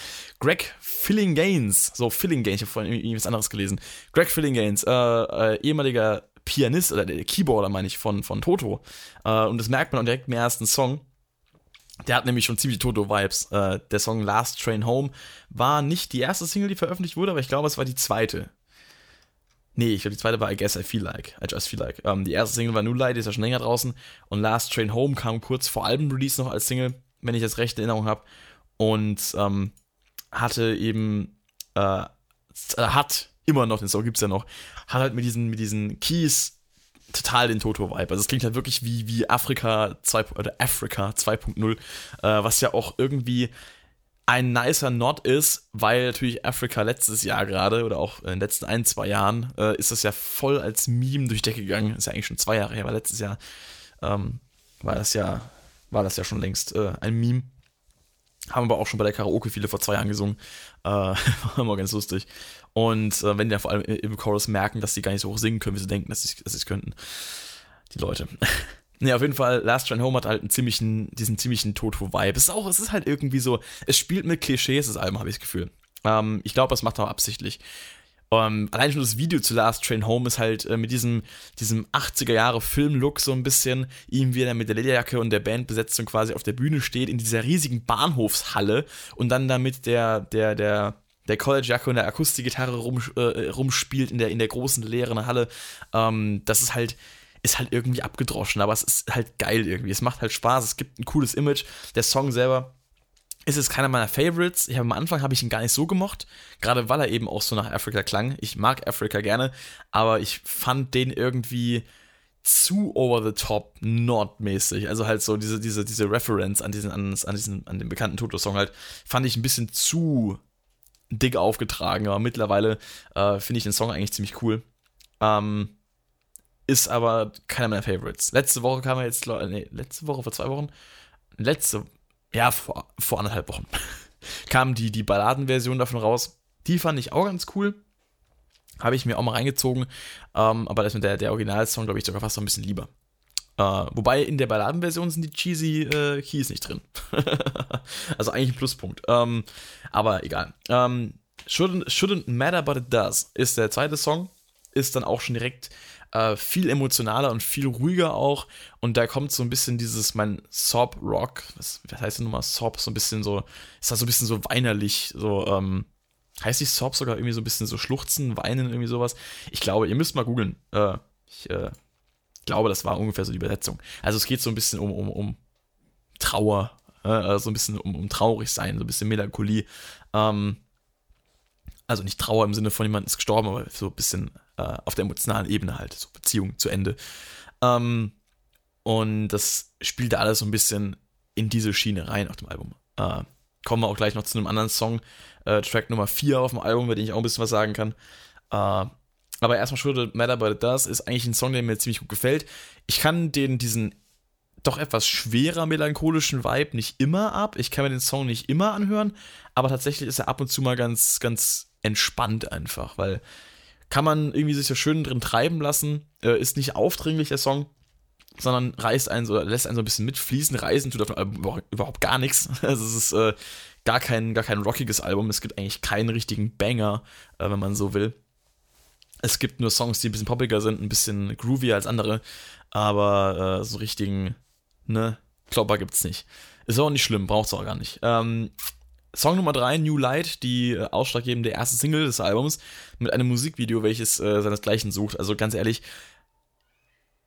S1: Greg Fillinganes, so Fillinganes, ich habe vorhin irgendwie was anderes gelesen. Greg Fillinganes, äh, äh, ehemaliger Pianist oder der Keyboarder, meine ich, von, von Toto. Äh, und das merkt man direkt im ersten Song. Der hat nämlich schon ziemlich Toto-Vibes. Äh, der Song Last Train Home war nicht die erste Single, die veröffentlicht wurde, aber ich glaube, es war die zweite. Nee, ich glaube, die zweite war I Guess I Feel Like. I Just Feel Like. Ähm, die erste Single war New Light, die ist ja schon länger draußen. Und Last Train Home kam kurz vor Album-Release noch als Single, wenn ich das recht in Erinnerung habe. Und ähm, hatte eben, äh, hat immer noch, den Song gibt es ja noch, hat halt mit diesen, mit diesen Keys total den Toto-Vibe. Also es klingt halt wirklich wie, wie Afrika 2, oder Africa 2.0, äh, was ja auch irgendwie ein nicer Nod ist, weil natürlich Afrika letztes Jahr gerade oder auch in den letzten ein, zwei Jahren äh, ist das ja voll als Meme durch die Decke gegangen. Ist ja eigentlich schon zwei Jahre her, aber letztes Jahr ähm, war das ja, war das ja schon längst äh, ein Meme. Haben aber auch schon bei der Karaoke viele vor zwei Jahren gesungen. Äh, war immer ganz lustig. Und äh, wenn die ja vor allem im Chorus merken, dass sie gar nicht so hoch singen können, wie sie denken, dass sie es könnten. Die Leute. Ne, auf jeden Fall, Last Train Home hat halt einen ziemlichen, diesen ziemlichen Toto-Vibe. Es ist auch, es ist halt irgendwie so, es spielt mit Klischees, das Album, habe ich das Gefühl. Ähm, ich glaube, das macht er auch absichtlich. Ähm, allein schon das Video zu Last Train Home ist halt äh, mit diesem, diesem 80er Jahre Film-Look so ein bisschen, ihm wie er mit der Lederjacke und der Bandbesetzung quasi auf der Bühne steht, in dieser riesigen Bahnhofshalle und dann damit der, der, der, der College-Jacke und der Akustikgitarre rum, äh, rumspielt in der, in der großen leeren Halle. Ähm, das ist halt, ist halt irgendwie abgedroschen, aber es ist halt geil irgendwie. Es macht halt Spaß, es gibt ein cooles Image. Der Song selber ist jetzt keiner meiner Favorites. Ich habe am Anfang habe ich ihn gar nicht so gemocht, gerade weil er eben auch so nach Afrika klang. Ich mag Afrika gerne, aber ich fand den irgendwie zu over the top nordmäßig. Also halt so diese, diese, diese Reference an diesen, an, an diesen, an den bekannten Toto-Song halt, fand ich ein bisschen zu dick aufgetragen, aber mittlerweile äh, finde ich den Song eigentlich ziemlich cool. Ähm, ist aber keiner meiner Favorites. Letzte Woche kam er jetzt, nee, letzte Woche, vor zwei Wochen, letzte, ja, vor, vor anderthalb Wochen, kam die, die Balladenversion davon raus. Die fand ich auch ganz cool. Habe ich mir auch mal reingezogen. Ähm, aber das mit der, der Originalsong, glaube ich, sogar fast noch ein bisschen lieber. Äh, wobei in der Balladenversion sind die cheesy äh, Keys nicht drin. also eigentlich ein Pluspunkt. Ähm, aber egal. Ähm, shouldn't, shouldn't Matter But It Does ist der zweite Song. Ist dann auch schon direkt äh, viel emotionaler und viel ruhiger auch. Und da kommt so ein bisschen dieses, mein Sob-Rock, was, was heißt denn nochmal Sob? So ein bisschen so, ist da so ein bisschen so weinerlich, so, ähm, heißt die Sob sogar irgendwie so ein bisschen so schluchzen, weinen, irgendwie sowas? Ich glaube, ihr müsst mal googeln. Äh, ich äh, glaube, das war ungefähr so die Übersetzung. Also es geht so ein bisschen um, um, um Trauer, äh, also ein bisschen um, um traurig sein, so ein bisschen Melancholie. Ähm, also nicht Trauer im Sinne von jemand ist gestorben, aber so ein bisschen äh, auf der emotionalen Ebene halt, so Beziehung zu Ende. Ähm, und das spielt da alles so ein bisschen in diese Schiene rein auf dem Album. Äh, kommen wir auch gleich noch zu einem anderen Song, äh, Track Nummer 4 auf dem Album, über den ich auch ein bisschen was sagen kann. Äh, aber erstmal Should Matter But It Does ist eigentlich ein Song, der mir ziemlich gut gefällt. Ich kann den, diesen doch etwas schwerer melancholischen Vibe nicht immer ab. Ich kann mir den Song nicht immer anhören, aber tatsächlich ist er ab und zu mal ganz, ganz entspannt einfach, weil kann man irgendwie sich so schön drin treiben lassen, äh, ist nicht aufdringlich der Song, sondern reißt einen so, lässt einen so ein bisschen mitfließen, reisen tut auf dem Album überhaupt gar nichts. Also es ist äh, gar kein, gar kein rockiges Album, es gibt eigentlich keinen richtigen Banger, äh, wenn man so will. Es gibt nur Songs, die ein bisschen poppiger sind, ein bisschen groovier als andere, aber äh, so richtigen, ne, Klopper gibt's nicht. Ist auch nicht schlimm, braucht's auch gar nicht. Ähm, Song Nummer 3, New Light, die äh, ausschlaggebende erste Single des Albums, mit einem Musikvideo, welches äh, seinesgleichen sucht. Also ganz ehrlich,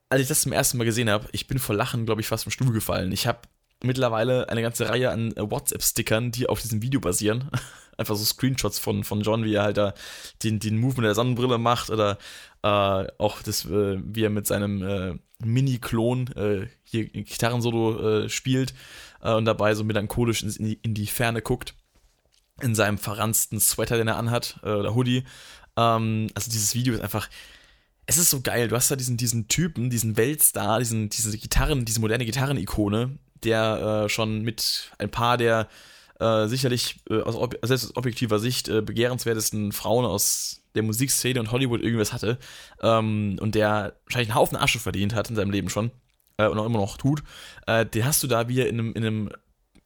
S1: als ich das zum ersten Mal gesehen habe, ich bin vor Lachen, glaube ich, fast vom Stuhl gefallen. Ich habe mittlerweile eine ganze Reihe an äh, WhatsApp-Stickern, die auf diesem Video basieren. Einfach so Screenshots von, von John, wie er halt da den, den Move mit der Sonnenbrille macht oder äh, auch das, äh, wie er mit seinem äh, Mini-Klon äh, hier Gitarrensolo äh, und dabei so melancholisch in die, in die Ferne guckt. In seinem verranzten Sweater, den er anhat, oder Hoodie. Ähm, also dieses Video ist einfach, es ist so geil. Du hast da diesen, diesen Typen, diesen Weltstar, diesen, diese Gitarren, diese moderne Gitarrenikone, der äh, schon mit ein paar der äh, sicherlich äh, aus, selbst aus objektiver Sicht äh, begehrenswertesten Frauen aus der Musikszene und Hollywood irgendwas hatte ähm, und der wahrscheinlich einen Haufen Asche verdient hat in seinem Leben schon äh, und auch immer noch tut, äh, den hast du da wie in einem, in einem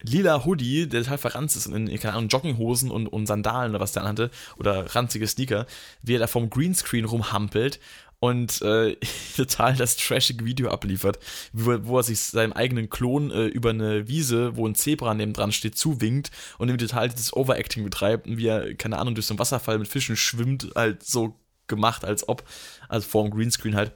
S1: lila Hoodie, der total verranzt ist, in, keine Ahnung, Jogginghosen und, und Sandalen oder was der anhatte, oder ranzige Sneaker, wie er da vom Greenscreen rumhampelt und äh, total das trashige Video abliefert, wo, wo, er sich seinem eigenen Klon äh, über eine Wiese, wo ein Zebra neben dran steht, zuwinkt und ihm total dieses Overacting betreibt und wie er, keine Ahnung, durch so einen Wasserfall mit Fischen schwimmt, halt so gemacht, als ob, also vor dem Greenscreen halt.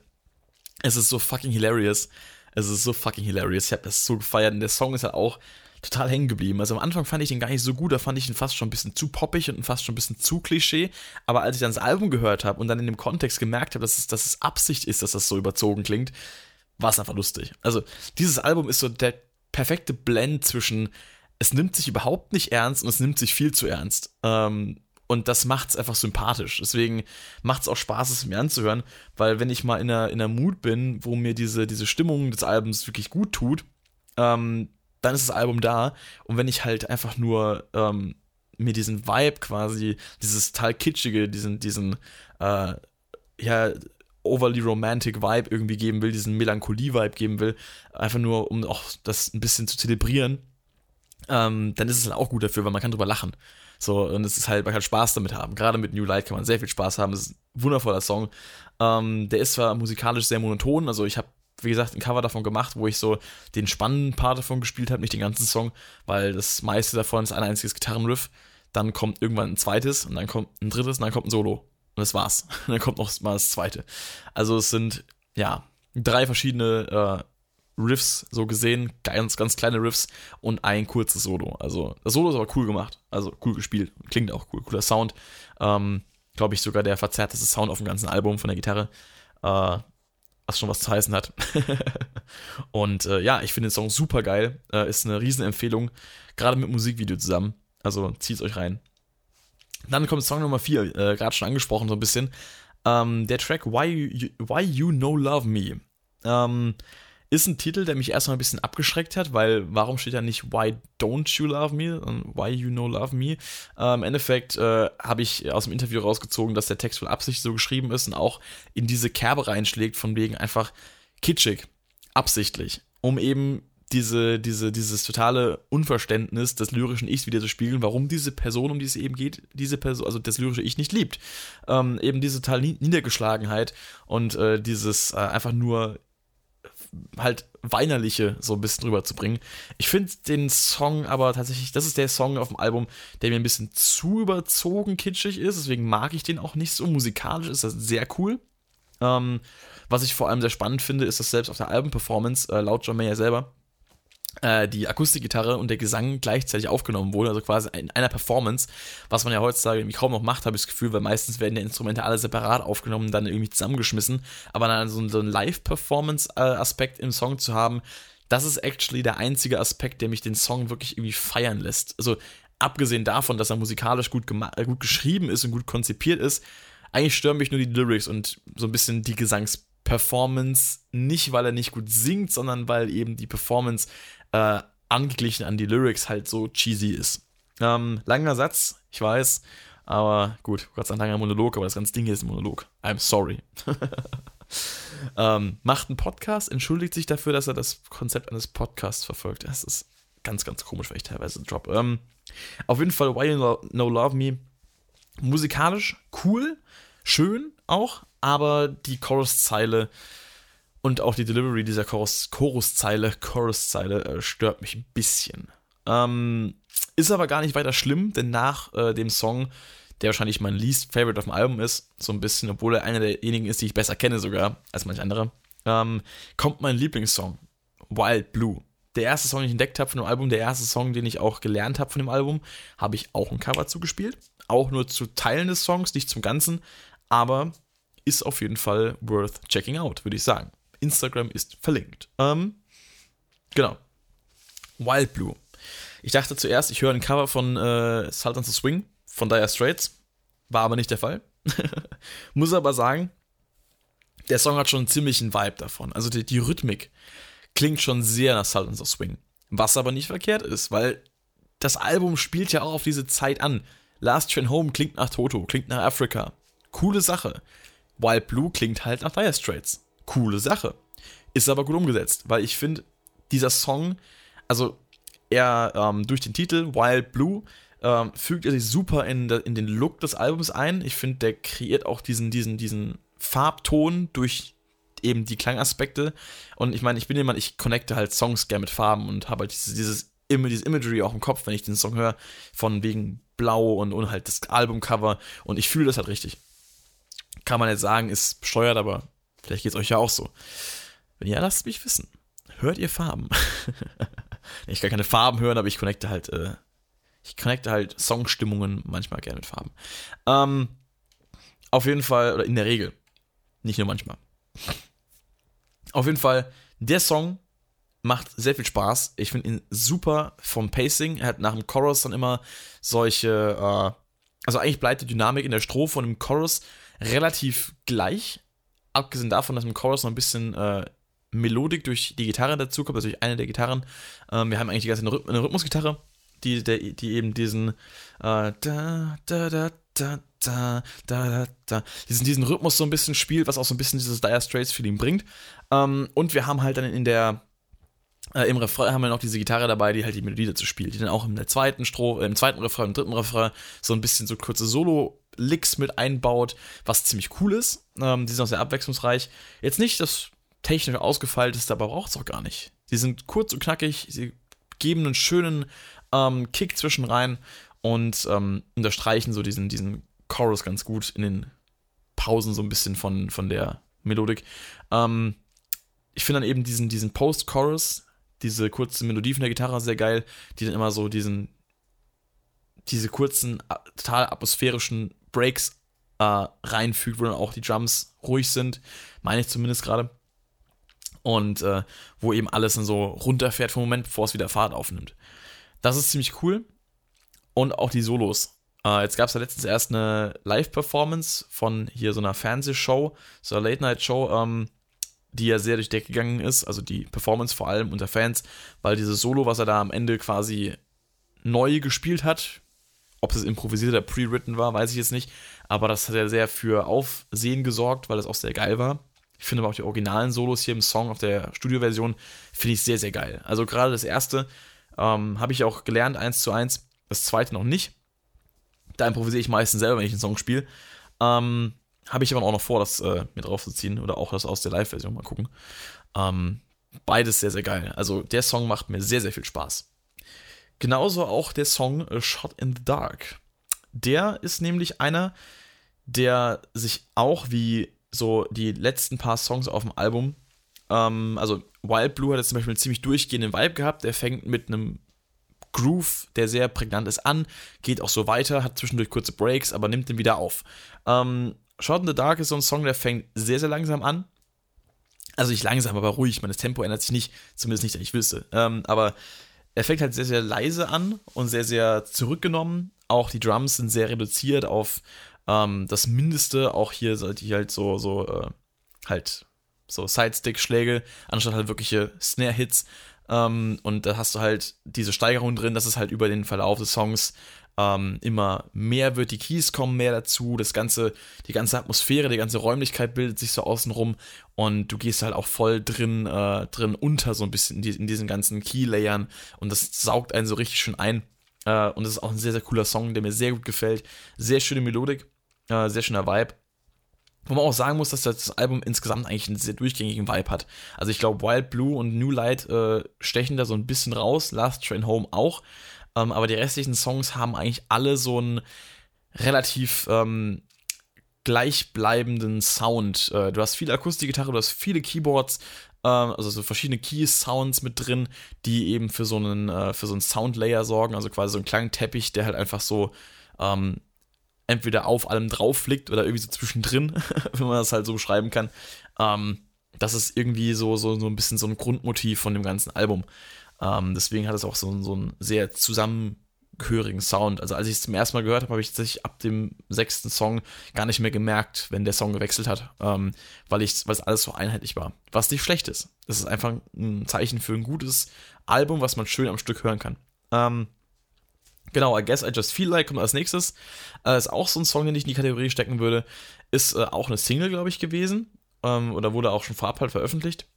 S1: Es ist so fucking hilarious. Es ist so fucking hilarious. Ich habe das so gefeiert und der Song ist halt auch total hängen geblieben. Also am Anfang fand ich den gar nicht so gut, da fand ich ihn fast schon ein bisschen zu poppig und fast schon ein bisschen zu Klischee. Aber als ich dann das Album gehört habe und dann in dem Kontext gemerkt habe, dass es, dass es Absicht ist, dass das so überzogen klingt, war es einfach lustig. Also dieses Album ist so der perfekte Blend zwischen es nimmt sich überhaupt nicht ernst und es nimmt sich viel zu ernst. Ähm, und das macht es einfach sympathisch. Deswegen macht es auch Spaß, es mir anzuhören, weil wenn ich mal in einer, in einer Mut bin, wo mir diese, diese Stimmung des Albums wirklich gut tut, ähm, dann ist das Album da. Und wenn ich halt einfach nur ähm, mir diesen Vibe quasi, dieses total kitschige, diesen, diesen, äh, ja, overly romantic Vibe irgendwie geben will, diesen Melancholie-Vibe geben will, einfach nur, um auch das ein bisschen zu zelebrieren, ähm, dann ist es halt auch gut dafür, weil man kann drüber lachen. So, und es ist halt, man kann Spaß damit haben. Gerade mit New Light kann man sehr viel Spaß haben. Es ist ein wundervoller Song. Ähm, der ist zwar musikalisch sehr monoton, also ich habe wie gesagt, ein Cover davon gemacht, wo ich so den spannenden Part davon gespielt habe, nicht den ganzen Song, weil das meiste davon ist ein einziges Gitarrenriff. Dann kommt irgendwann ein zweites und dann kommt ein drittes und dann kommt ein Solo. Und das war's. Und dann kommt noch mal das zweite. Also es sind, ja, drei verschiedene äh, Riffs so gesehen, ganz, ganz kleine Riffs und ein kurzes Solo. Also das Solo ist aber cool gemacht, also cool gespielt, klingt auch cool, cooler Sound. Ähm, Glaube ich sogar der verzerrteste Sound auf dem ganzen Album von der Gitarre. Äh, was schon was zu heißen hat. und äh, ja, ich finde den Song super geil. Äh, ist eine Riesenempfehlung, gerade mit Musikvideo zusammen. Also zieht es euch rein. Dann kommt Song Nummer 4, äh, gerade schon angesprochen so ein bisschen. Ähm, der Track Why You, Why you No Love Me. Ähm, ist ein Titel, der mich erstmal ein bisschen abgeschreckt hat, weil warum steht da nicht Why Don't You Love Me? Why You No Love Me? Äh, Im Endeffekt äh, habe ich aus dem Interview rausgezogen, dass der Text wohl absichtlich so geschrieben ist und auch in diese Kerbe reinschlägt, von wegen einfach kitschig, absichtlich, um eben diese, diese, dieses totale Unverständnis des lyrischen Ichs wieder zu spiegeln, warum diese Person, um die es eben geht, diese Person, also das lyrische Ich nicht liebt. Ähm, eben diese totale Niedergeschlagenheit und äh, dieses äh, einfach nur halt weinerliche so ein bisschen drüber zu bringen. Ich finde den Song aber tatsächlich, das ist der Song auf dem Album, der mir ein bisschen zu überzogen kitschig ist, deswegen mag ich den auch nicht so. Musikalisch ist das sehr cool. Ähm, was ich vor allem sehr spannend finde, ist, dass selbst auf der Album-Performance, äh, laut John Mayer selber, die Akustikgitarre und der Gesang gleichzeitig aufgenommen wurde, also quasi in einer Performance, was man ja heutzutage irgendwie kaum noch macht, habe ich das Gefühl, weil meistens werden die Instrumente alle separat aufgenommen, dann irgendwie zusammengeschmissen, aber dann so, einen Live-Performance-Aspekt im Song zu haben, das ist actually der einzige Aspekt, der mich den Song wirklich irgendwie feiern lässt. Also abgesehen davon, dass er musikalisch gut, äh, gut geschrieben ist und gut konzipiert ist, eigentlich stören mich nur die Lyrics und so ein bisschen die Gesangsperformance. Nicht, weil er nicht gut singt, sondern weil eben die Performance äh, angeglichen an die Lyrics halt so cheesy ist. Ähm, langer Satz, ich weiß, aber gut, Gott sei Dank langer Monolog, aber das ganze Ding hier ist ein Monolog. I'm sorry. ähm, macht einen Podcast, entschuldigt sich dafür, dass er das Konzept eines Podcasts verfolgt. Das ist ganz, ganz komisch, weil ich teilweise drop. Ähm, auf jeden Fall, Why You No Love Me, musikalisch cool, schön auch, aber die Chorus-Zeile und auch die Delivery dieser Choruszeile, Choruszeile äh, stört mich ein bisschen. Ähm, ist aber gar nicht weiter schlimm, denn nach äh, dem Song, der wahrscheinlich mein least favorite auf dem Album ist, so ein bisschen, obwohl er einer derjenigen ist, die ich besser kenne sogar als manch andere, ähm, kommt mein Lieblingssong, Wild Blue. Der erste Song, den ich entdeckt habe von dem Album, der erste Song, den ich auch gelernt habe von dem Album, habe ich auch ein Cover zugespielt. Auch nur zu Teilen des Songs, nicht zum Ganzen, aber ist auf jeden Fall worth checking out, würde ich sagen. Instagram ist verlinkt. Ähm, genau. Wild Blue. Ich dachte zuerst, ich höre ein Cover von äh, Sultans of Swing von Dire Straits. War aber nicht der Fall. Muss aber sagen, der Song hat schon einen ziemlichen Vibe davon. Also die, die Rhythmik klingt schon sehr nach Sultans of Swing. Was aber nicht verkehrt ist, weil das Album spielt ja auch auf diese Zeit an. Last Train Home klingt nach Toto, klingt nach Africa. Coole Sache. Wild Blue klingt halt nach Dire Straits coole Sache. Ist aber gut umgesetzt, weil ich finde, dieser Song, also er ähm, durch den Titel Wild Blue, ähm, fügt er sich super in, de, in den Look des Albums ein. Ich finde, der kreiert auch diesen, diesen, diesen Farbton durch eben die Klangaspekte. Und ich meine, ich bin jemand, ich connecte halt Songs gerne mit Farben und habe halt dieses, dieses, dieses Imagery auch im Kopf, wenn ich den Song höre, von wegen Blau und, und halt das Albumcover. Und ich fühle das halt richtig. Kann man jetzt sagen, ist besteuert, aber Vielleicht geht es euch ja auch so. Wenn ja, lasst mich wissen. Hört ihr Farben? ich kann keine Farben hören, aber ich connecte halt, äh, ich connecte halt Songstimmungen manchmal gerne mit Farben. Ähm, auf jeden Fall, oder in der Regel. Nicht nur manchmal. Auf jeden Fall, der Song macht sehr viel Spaß. Ich finde ihn super vom Pacing. Er hat nach dem Chorus dann immer solche, äh, also eigentlich bleibt die Dynamik in der Strophe und im Chorus relativ gleich abgesehen davon, dass im Chorus noch ein bisschen äh, Melodik durch die Gitarre dazu kommt, also durch eine der Gitarren. Ähm, wir haben eigentlich die ganze Rhyth eine Rhythmusgitarre, die, der, die eben diesen äh, da, da, da, da, da, da, da, diesen, diesen Rhythmus so ein bisschen spielt, was auch so ein bisschen dieses Dire Straits Feeling bringt. Ähm, und wir haben halt dann in der äh, im Refrain haben wir noch diese Gitarre dabei, die halt die Melodie dazu spielt, die dann auch der zweiten Strophe, äh, im zweiten Refrain, im dritten Refrain so ein bisschen so kurze Solo Licks mit einbaut, was ziemlich cool ist. Ähm, die sind auch sehr abwechslungsreich. Jetzt nicht das technisch ausgefeilteste, aber braucht es auch gar nicht. Sie sind kurz und knackig, sie geben einen schönen ähm, Kick zwischen rein und ähm, unterstreichen so diesen, diesen Chorus ganz gut in den Pausen so ein bisschen von, von der Melodik. Ähm, ich finde dann eben diesen, diesen Post-Chorus, diese kurze Melodie von der Gitarre sehr geil, die dann immer so diesen, diese kurzen, total atmosphärischen Breaks äh, reinfügt, wo dann auch die Drums ruhig sind, meine ich zumindest gerade. Und äh, wo eben alles dann so runterfährt vom Moment, bevor es wieder Fahrt aufnimmt. Das ist ziemlich cool. Und auch die Solos. Äh, jetzt gab es ja letztens erst eine Live-Performance von hier so einer Fernsehshow, so einer Late-Night-Show, ähm, die ja sehr durch die Decke gegangen ist. Also die Performance vor allem unter Fans, weil dieses Solo, was er da am Ende quasi neu gespielt hat, ob es improvisiert oder pre-written war, weiß ich jetzt nicht. Aber das hat ja sehr für Aufsehen gesorgt, weil es auch sehr geil war. Ich finde aber auch die originalen Solos hier im Song auf der Studioversion finde ich sehr, sehr geil. Also gerade das erste ähm, habe ich auch gelernt, eins zu eins. Das zweite noch nicht. Da improvisiere ich meistens selber, wenn ich einen Song spiele. Ähm, habe ich aber auch noch vor, das äh, mir drauf zu ziehen oder auch das aus der Live-Version mal gucken. Ähm, beides sehr, sehr geil. Also der Song macht mir sehr, sehr viel Spaß. Genauso auch der Song A Shot in the Dark. Der ist nämlich einer, der sich auch wie so die letzten paar Songs auf dem Album, ähm, also Wild Blue hat jetzt zum Beispiel einen ziemlich durchgehenden Vibe gehabt. Der fängt mit einem Groove, der sehr prägnant ist, an, geht auch so weiter, hat zwischendurch kurze Breaks, aber nimmt den wieder auf. Ähm, Shot in the Dark ist so ein Song, der fängt sehr, sehr langsam an. Also nicht langsam, aber ruhig. Mein Tempo ändert sich nicht, zumindest nicht, dass ich wüsste. Ähm, aber er fängt halt sehr, sehr leise an und sehr, sehr zurückgenommen. Auch die Drums sind sehr reduziert auf ähm, das Mindeste. Auch hier sollte ich halt so, so, äh, halt so Sidestick-Schläge, anstatt halt wirkliche Snare-Hits. Ähm, und da hast du halt diese Steigerung drin, dass es halt über den Verlauf des Songs ähm, immer mehr wird, die Keys kommen mehr dazu, das ganze, die ganze Atmosphäre, die ganze Räumlichkeit bildet sich so außenrum und du gehst halt auch voll drin, äh, drin unter, so ein bisschen in, die, in diesen ganzen Key-Layern und das saugt einen so richtig schön ein. Äh, und das ist auch ein sehr, sehr cooler Song, der mir sehr gut gefällt. Sehr schöne Melodik, äh, sehr schöner Vibe. Wo man auch sagen muss, dass das Album insgesamt eigentlich einen sehr durchgängigen Vibe hat. Also ich glaube, Wild Blue und New Light äh, stechen da so ein bisschen raus, Last Train Home auch. Ähm, aber die restlichen Songs haben eigentlich alle so einen relativ ähm, gleichbleibenden Sound. Äh, du hast viele Akustikgitarre, du hast viele Keyboards, äh, also so verschiedene Key-Sounds mit drin, die eben für so einen, äh, so einen Soundlayer sorgen, also quasi so einen Klangteppich, der halt einfach so ähm, entweder auf allem drauf liegt oder irgendwie so zwischendrin, wenn man das halt so beschreiben kann. Ähm, das ist irgendwie so, so, so ein bisschen so ein Grundmotiv von dem ganzen Album. Ähm, deswegen hat es auch so, so einen sehr zusammengehörigen Sound. Also als ich es zum ersten Mal gehört habe, habe ich tatsächlich ab dem sechsten Song gar nicht mehr gemerkt, wenn der Song gewechselt hat, ähm, weil ich, weil es alles so einheitlich war. Was nicht schlecht ist. Das ist einfach ein Zeichen für ein gutes Album, was man schön am Stück hören kann. Ähm, Genau, I Guess I Just Feel Like kommt als nächstes. Äh, ist auch so ein Song, den ich in die Kategorie stecken würde. Ist äh, auch eine Single, glaube ich, gewesen. Ähm, oder wurde auch schon vorab halt veröffentlicht.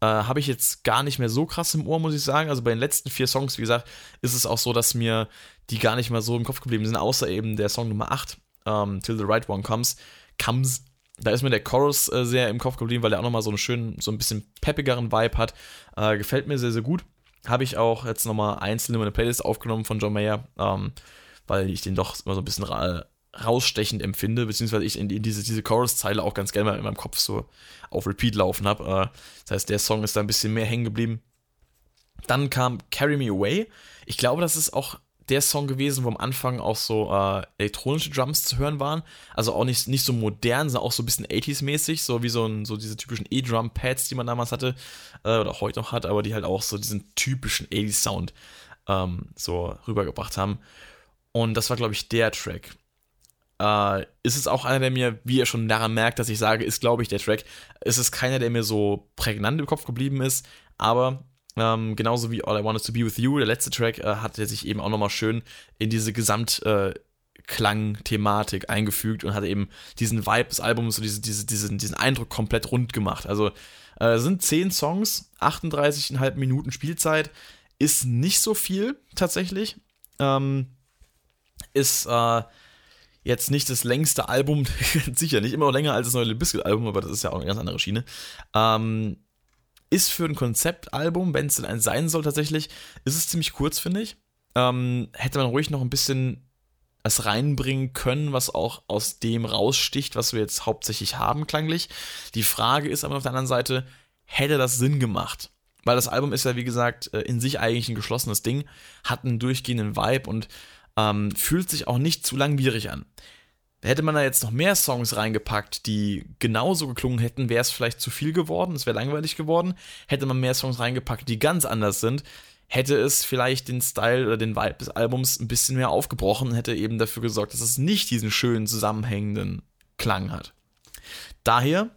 S1: Äh, Habe ich jetzt gar nicht mehr so krass im Ohr, muss ich sagen. Also bei den letzten vier Songs, wie gesagt, ist es auch so, dass mir die gar nicht mehr so im Kopf geblieben sind, außer eben der Song Nummer 8, ähm, Till the Right One Comes. Comes. Da ist mir der Chorus äh, sehr im Kopf geblieben, weil er auch nochmal so einen schönen, so ein bisschen peppigeren Vibe hat. Äh, gefällt mir sehr, sehr gut habe ich auch jetzt nochmal einzeln in meine Playlist aufgenommen von John Mayer, ähm, weil ich den doch immer so ein bisschen rausstechend empfinde, beziehungsweise ich in, in diese, diese Chorus-Zeile auch ganz gerne mal in meinem Kopf so auf Repeat laufen habe. Äh, das heißt, der Song ist da ein bisschen mehr hängen geblieben. Dann kam Carry Me Away. Ich glaube, das ist auch der Song gewesen, wo am Anfang auch so äh, elektronische Drums zu hören waren. Also auch nicht, nicht so modern, sondern auch so ein bisschen 80s-mäßig, so wie so, ein, so diese typischen E-Drum-Pads, die man damals hatte, äh, oder heute noch hat, aber die halt auch so diesen typischen 80s-Sound ähm, so rübergebracht haben. Und das war, glaube ich, der Track. Äh, ist es auch einer, der mir, wie ihr schon daran merkt, dass ich sage, ist, glaube ich, der Track. Ist es keiner, der mir so prägnant im Kopf geblieben ist, aber ähm, genauso wie All I Want Is To Be With You, der letzte Track, äh, hat er sich eben auch nochmal schön in diese Gesamtklang-Thematik äh, eingefügt und hat eben diesen Vibe des Albums, so diese, diese, diesen, diesen Eindruck komplett rund gemacht. Also äh, sind 10 Songs, 38,5 Minuten Spielzeit, ist nicht so viel tatsächlich. Ähm, ist äh, jetzt nicht das längste Album, sicher nicht, immer noch länger als das neue Biscuit-Album, aber das ist ja auch eine ganz andere Schiene. Ähm, ist für ein Konzeptalbum, wenn es denn ein sein soll tatsächlich, ist es ziemlich kurz, finde ich. Ähm, hätte man ruhig noch ein bisschen es reinbringen können, was auch aus dem raussticht, was wir jetzt hauptsächlich haben, klanglich. Die Frage ist aber auf der anderen Seite, hätte das Sinn gemacht? Weil das Album ist ja, wie gesagt, äh, in sich eigentlich ein geschlossenes Ding, hat einen durchgehenden Vibe und ähm, fühlt sich auch nicht zu langwierig an. Hätte man da jetzt noch mehr Songs reingepackt, die genauso geklungen hätten, wäre es vielleicht zu viel geworden, es wäre langweilig geworden. Hätte man mehr Songs reingepackt, die ganz anders sind, hätte es vielleicht den Style oder den Vibe des Albums ein bisschen mehr aufgebrochen und hätte eben dafür gesorgt, dass es nicht diesen schönen zusammenhängenden Klang hat. Daher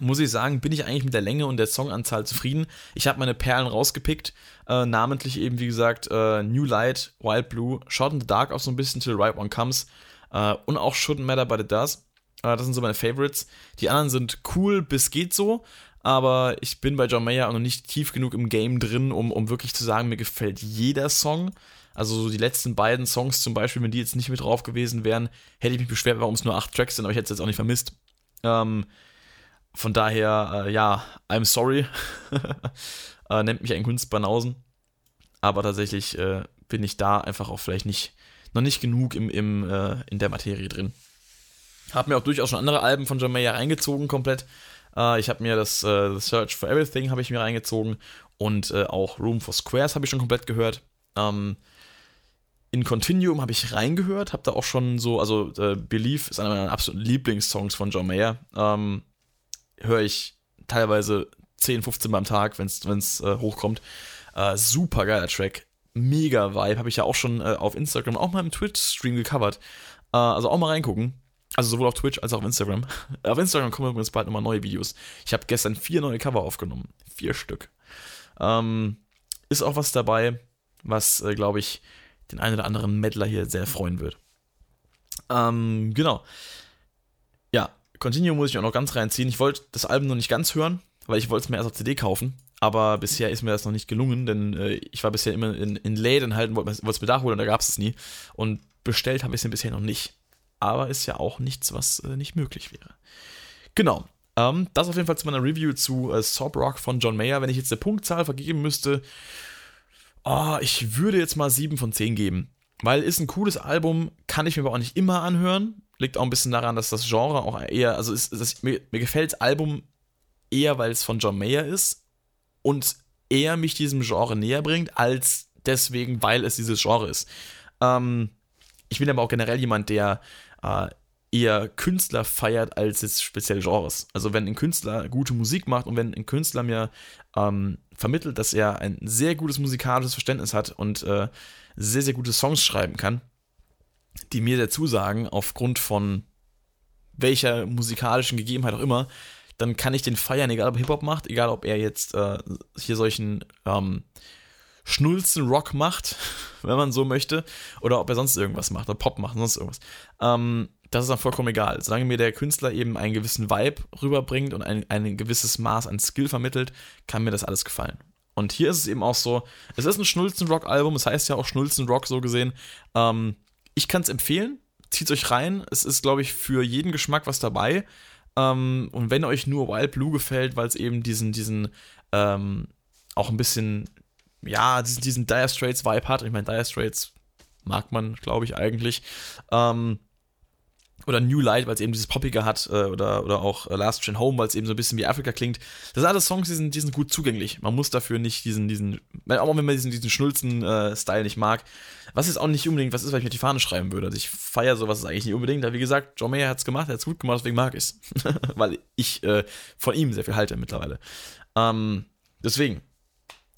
S1: muss ich sagen, bin ich eigentlich mit der Länge und der Songanzahl zufrieden. Ich habe meine Perlen rausgepickt, äh, namentlich eben, wie gesagt, äh, New Light, Wild Blue, Shot in the Dark auch so ein bisschen Till the Right One Comes Uh, und auch Shouldn't Matter But It Does. Uh, das sind so meine Favorites. Die anderen sind cool bis geht so, aber ich bin bei John Mayer auch noch nicht tief genug im Game drin, um, um wirklich zu sagen, mir gefällt jeder Song. Also so die letzten beiden Songs zum Beispiel, wenn die jetzt nicht mit drauf gewesen wären, hätte ich mich beschwert, warum es nur acht Tracks sind, aber ich hätte es jetzt auch nicht vermisst. Ähm, von daher, äh, ja, I'm sorry. äh, nennt mich ein Kunstbanausen. Aber tatsächlich äh, bin ich da einfach auch vielleicht nicht noch nicht genug im, im, äh, in der Materie drin. Hab mir auch durchaus schon andere Alben von John Mayer reingezogen, komplett. Äh, ich habe mir das äh, The Search for Everything habe ich mir reingezogen und äh, auch Room for Squares habe ich schon komplett gehört. Ähm, in Continuum habe ich reingehört, habe da auch schon so, also äh, Belief ist einer meiner absoluten Lieblingssongs von John Mayer. Ähm, Höre ich teilweise 10, 15 Mal am Tag, wenn es äh, hochkommt. Äh, super geiler Track. Mega Vibe. Habe ich ja auch schon äh, auf Instagram, auch mal im Twitch-Stream gecovert. Äh, also auch mal reingucken. Also sowohl auf Twitch als auch auf Instagram. auf Instagram kommen übrigens bald nochmal neue Videos. Ich habe gestern vier neue Cover aufgenommen. Vier Stück. Ähm, ist auch was dabei, was, äh, glaube ich, den einen oder anderen Meddler hier sehr freuen wird. Ähm, genau. Ja, Continue muss ich auch noch ganz reinziehen. Ich wollte das Album noch nicht ganz hören, weil ich wollte es mir erst auf CD kaufen. Aber bisher ist mir das noch nicht gelungen, denn äh, ich war bisher immer in, in Läden halt und wollte es mir da holen und da gab es es nie. Und bestellt habe ich es bisher noch nicht. Aber ist ja auch nichts, was äh, nicht möglich wäre. Genau. Ähm, das auf jeden Fall zu meiner Review zu äh, Sob Rock von John Mayer. Wenn ich jetzt eine Punktzahl vergeben müsste, oh, ich würde jetzt mal 7 von 10 geben. Weil ist ein cooles Album, kann ich mir aber auch nicht immer anhören. Liegt auch ein bisschen daran, dass das Genre auch eher, also ist, ist, mir, mir gefällt das Album eher, weil es von John Mayer ist und eher mich diesem Genre näher bringt, als deswegen, weil es dieses Genre ist. Ähm, ich bin aber auch generell jemand, der äh, eher Künstler feiert als jetzt speziell Genres. Also wenn ein Künstler gute Musik macht und wenn ein Künstler mir ähm, vermittelt, dass er ein sehr gutes musikalisches Verständnis hat und äh, sehr, sehr gute Songs schreiben kann, die mir dazu sagen, aufgrund von welcher musikalischen Gegebenheit auch immer, dann kann ich den feiern, egal ob Hip-Hop macht, egal ob er jetzt äh, hier solchen ähm, Schnulzen Rock macht, wenn man so möchte, oder ob er sonst irgendwas macht, oder Pop macht, sonst irgendwas. Ähm, das ist dann vollkommen egal. Solange mir der Künstler eben einen gewissen Vibe rüberbringt und ein, ein gewisses Maß an Skill vermittelt, kann mir das alles gefallen. Und hier ist es eben auch so, es ist ein Schnulzen-Rock-Album, es heißt ja auch Schnulzen-Rock so gesehen. Ähm, ich kann es empfehlen, zieht euch rein. Es ist, glaube ich, für jeden Geschmack was dabei. Ähm, und wenn euch nur Wild Blue gefällt, weil es eben diesen, diesen, ähm, auch ein bisschen, ja, diesen, diesen Dire Straits-Vibe hat. Ich meine, Dire Straits mag man, glaube ich, eigentlich. Ähm, oder New Light, weil es eben dieses Poppige hat, äh, oder, oder auch äh, Last Train Home, weil es eben so ein bisschen wie Afrika klingt. Das sind alles Songs, die sind, die sind gut zugänglich. Man muss dafür nicht diesen, diesen, auch wenn man diesen, diesen Schnulzen-Style äh, nicht mag, was jetzt auch nicht unbedingt was ist, was ich mir die Fahne schreiben würde. Also ich feiere sowas eigentlich nicht unbedingt, aber wie gesagt, John Mayer hat es gemacht, er hat es gut gemacht, deswegen mag ich es. weil ich äh, von ihm sehr viel halte mittlerweile. Ähm, deswegen,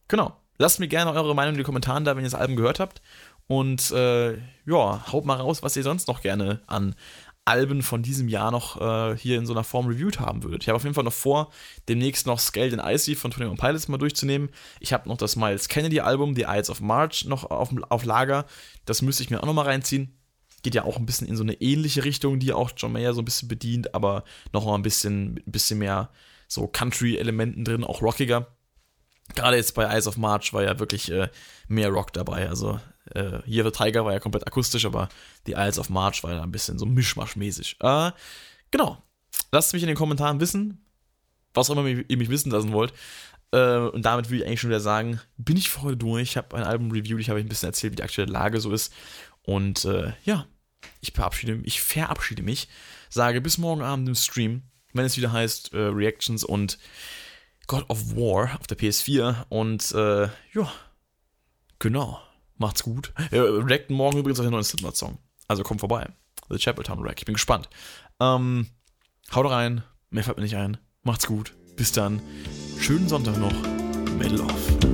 S1: genau. Lasst mir gerne eure Meinung in die Kommentare da, wenn ihr das Album gehört habt. Und äh, ja, haut mal raus, was ihr sonst noch gerne an Alben von diesem Jahr noch äh, hier in so einer Form reviewed haben würdet. Ich habe auf jeden Fall noch vor, demnächst noch Scaled and Icy von Tony Pilots mal durchzunehmen. Ich habe noch das Miles Kennedy Album, The Ides of March, noch auf, auf Lager. Das müsste ich mir auch noch mal reinziehen. Geht ja auch ein bisschen in so eine ähnliche Richtung, die auch John Mayer so ein bisschen bedient, aber noch mal ein bisschen, ein bisschen mehr so Country-Elementen drin, auch rockiger. Gerade jetzt bei Eyes of March war ja wirklich äh, mehr Rock dabei. Also äh, Year the Tiger war ja komplett akustisch, aber The Isles of March war ja ein bisschen so mischmaschmäßig. Äh, genau. Lasst mich in den Kommentaren wissen, was auch immer ihr mich wissen lassen wollt. Äh, und damit würde ich eigentlich schon wieder sagen, bin ich für durch. Ich habe ein Album reviewed, ich habe ein bisschen erzählt, wie die aktuelle Lage so ist. Und äh, ja, ich verabschiede, ich verabschiede mich, sage bis morgen Abend im Stream, wenn es wieder heißt äh, Reactions und God of War auf der PS4. Und äh, ja, genau. Macht's gut. Wir reacten morgen übrigens auf den neuen Slipknot-Song. Also kommt vorbei. The Chapeltown Rack. Ich bin gespannt. Ähm, haut rein. Mehr fällt mir nicht ein. Macht's gut. Bis dann. Schönen Sonntag noch. Metal off.